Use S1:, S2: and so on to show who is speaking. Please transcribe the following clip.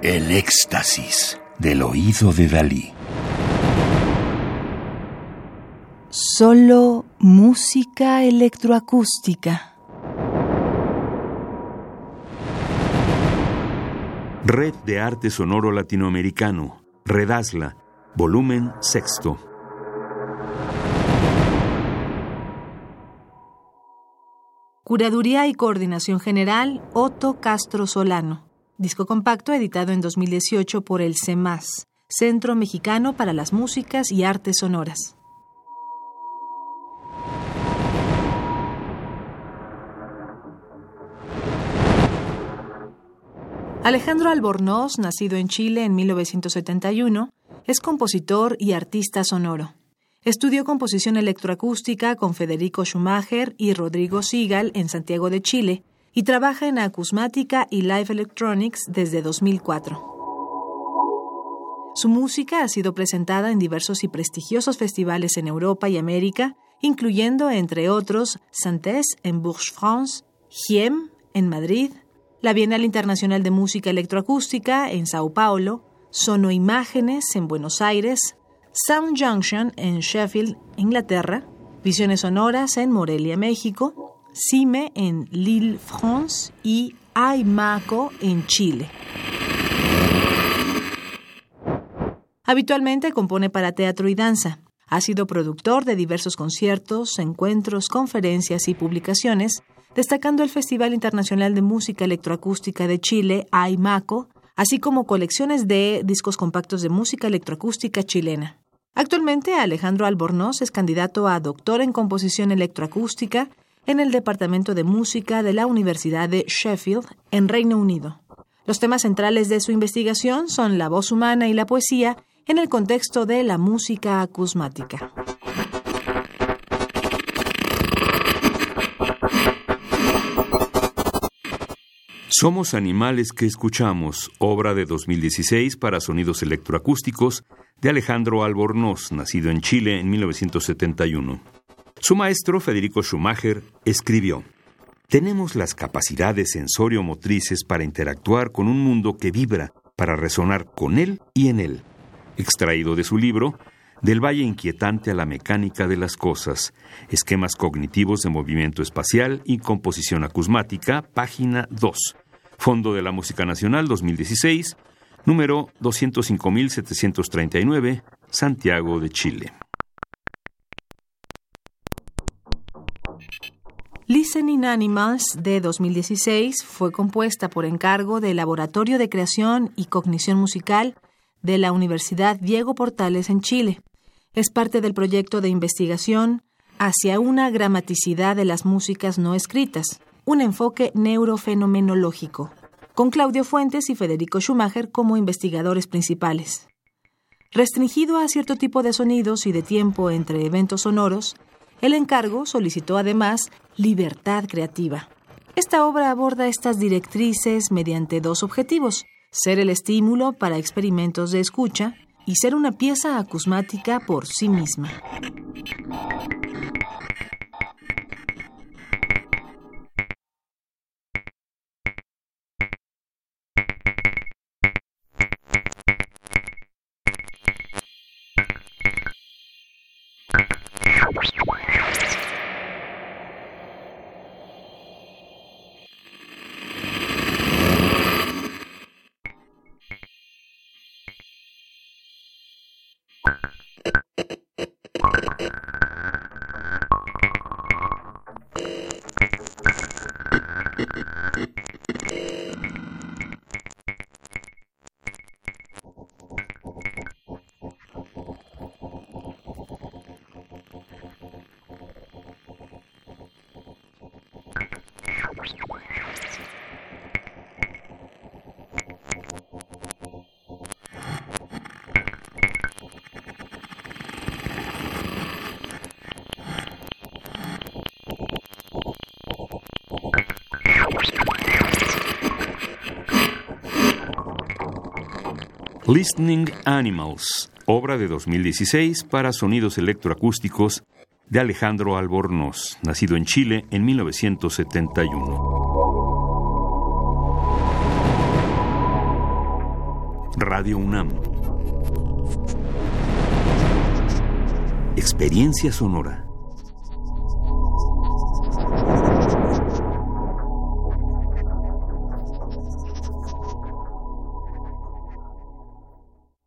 S1: El éxtasis del oído de Dalí.
S2: Solo música electroacústica.
S3: Red de Arte Sonoro Latinoamericano, Redasla, volumen sexto.
S2: Curaduría y Coordinación General, Otto Castro Solano. Disco compacto editado en 2018 por el CEMAS, Centro Mexicano para las Músicas y Artes Sonoras. Alejandro Albornoz, nacido en Chile en 1971, es compositor y artista sonoro. Estudió composición electroacústica con Federico Schumacher y Rodrigo Sigal en Santiago de Chile y trabaja en acusmática y live electronics desde 2004. Su música ha sido presentada en diversos y prestigiosos festivales en Europa y América, incluyendo, entre otros, Santés en Bourges-France, Giem en Madrid, la Bienal Internacional de Música Electroacústica en Sao Paulo, Sono Imágenes en Buenos Aires, Sound Junction en Sheffield, Inglaterra, Visiones Sonoras en Morelia, México, CIME en Lille, France y AIMACO en Chile. Habitualmente compone para teatro y danza. Ha sido productor de diversos conciertos, encuentros, conferencias y publicaciones, destacando el Festival Internacional de Música Electroacústica de Chile, AIMACO, así como colecciones de discos compactos de música electroacústica chilena. Actualmente, Alejandro Albornoz es candidato a doctor en composición electroacústica en el Departamento de Música de la Universidad de Sheffield, en Reino Unido. Los temas centrales de su investigación son la voz humana y la poesía en el contexto de la música acusmática.
S3: Somos animales que escuchamos, obra de 2016 para sonidos electroacústicos de Alejandro Albornoz, nacido en Chile en 1971. Su maestro, Federico Schumacher, escribió, Tenemos las capacidades sensorio-motrices para interactuar con un mundo que vibra, para resonar con él y en él. Extraído de su libro, Del Valle Inquietante a la Mecánica de las Cosas, Esquemas Cognitivos de Movimiento Espacial y Composición Acusmática, página 2, Fondo de la Música Nacional 2016, número 205.739, Santiago de Chile.
S2: Listening Animals de 2016 fue compuesta por encargo del Laboratorio de Creación y Cognición Musical de la Universidad Diego Portales en Chile. Es parte del proyecto de investigación hacia una gramaticidad de las músicas no escritas, un enfoque neurofenomenológico, con Claudio Fuentes y Federico Schumacher como investigadores principales. Restringido a cierto tipo de sonidos y de tiempo entre eventos sonoros, el encargo solicitó además libertad creativa. Esta obra aborda estas directrices mediante dos objetivos, ser el estímulo para experimentos de escucha y ser una pieza acusmática por sí misma.
S3: Listening Animals, obra de 2016 para sonidos electroacústicos de Alejandro Albornoz, nacido en Chile en 1971. Radio UNAM. Experiencia sonora.